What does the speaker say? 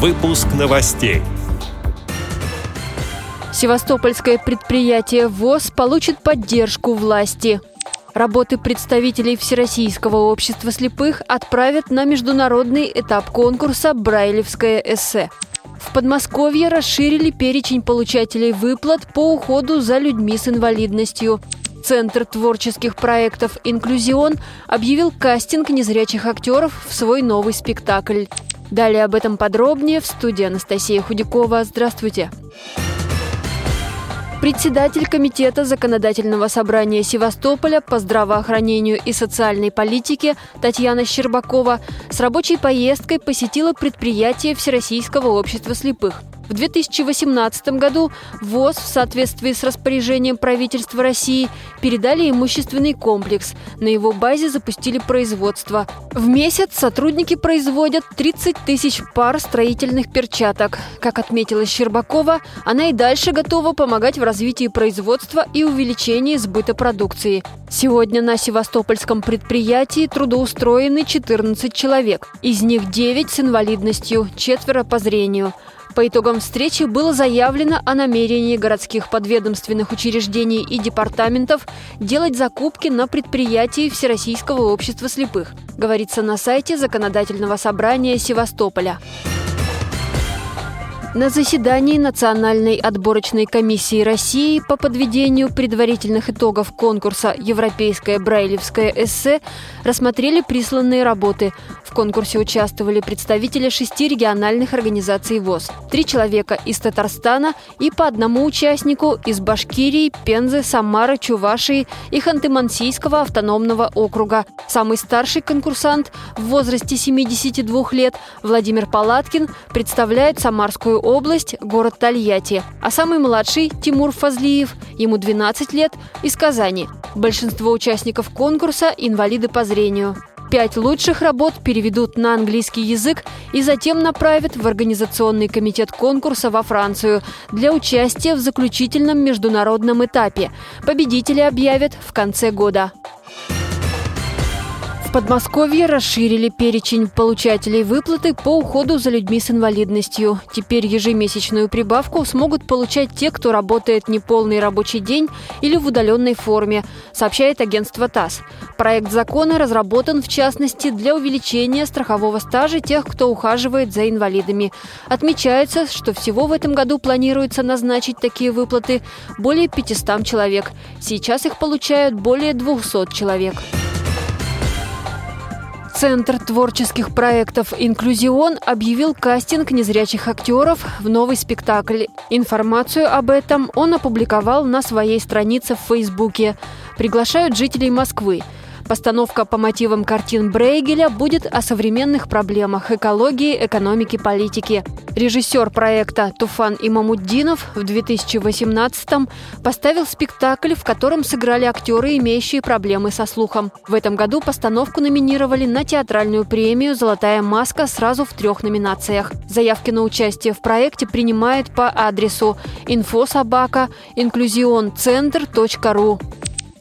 Выпуск новостей. Севастопольское предприятие ВОЗ получит поддержку власти. Работы представителей Всероссийского общества слепых отправят на международный этап конкурса «Брайлевское эссе». В Подмосковье расширили перечень получателей выплат по уходу за людьми с инвалидностью. Центр творческих проектов «Инклюзион» объявил кастинг незрячих актеров в свой новый спектакль. Далее об этом подробнее в студии Анастасия Худякова. Здравствуйте. Председатель Комитета Законодательного собрания Севастополя по здравоохранению и социальной политике Татьяна Щербакова с рабочей поездкой посетила предприятие Всероссийского общества слепых – в 2018 году ВОЗ в соответствии с распоряжением правительства России передали имущественный комплекс. На его базе запустили производство. В месяц сотрудники производят 30 тысяч пар строительных перчаток. Как отметила Щербакова, она и дальше готова помогать в развитии производства и увеличении сбыта продукции. Сегодня на севастопольском предприятии трудоустроены 14 человек. Из них 9 с инвалидностью, четверо по зрению. По итогам встречи было заявлено о намерении городских подведомственных учреждений и департаментов делать закупки на предприятии Всероссийского общества слепых, говорится на сайте Законодательного собрания Севастополя. На заседании Национальной отборочной комиссии России по подведению предварительных итогов конкурса «Европейское брайлевское эссе» рассмотрели присланные работы. В конкурсе участвовали представители шести региональных организаций ВОЗ. Три человека из Татарстана и по одному участнику из Башкирии, Пензы, Самары, Чувашии и Ханты-Мансийского автономного округа. Самый старший конкурсант в возрасте 72 лет Владимир Палаткин представляет Самарскую Московскую область, город Тольятти. А самый младший, Тимур Фазлиев, ему 12 лет, из Казани. Большинство участников конкурса – инвалиды по зрению. Пять лучших работ переведут на английский язык и затем направят в Организационный комитет конкурса во Францию для участия в заключительном международном этапе. Победители объявят в конце года. Подмосковье расширили перечень получателей выплаты по уходу за людьми с инвалидностью. Теперь ежемесячную прибавку смогут получать те, кто работает неполный рабочий день или в удаленной форме, сообщает агентство ТАСС. Проект закона разработан, в частности, для увеличения страхового стажа тех, кто ухаживает за инвалидами. Отмечается, что всего в этом году планируется назначить такие выплаты более 500 человек. Сейчас их получают более 200 человек. Центр творческих проектов «Инклюзион» объявил кастинг незрячих актеров в новый спектакль. Информацию об этом он опубликовал на своей странице в Фейсбуке. Приглашают жителей Москвы – Постановка по мотивам картин Брейгеля будет о современных проблемах экологии, экономики, политики. Режиссер проекта Туфан Имамуддинов в 2018-м поставил спектакль, в котором сыграли актеры, имеющие проблемы со слухом. В этом году постановку номинировали на театральную премию «Золотая маска» сразу в трех номинациях. Заявки на участие в проекте принимает по адресу инфособака инклюзионцентр.ру.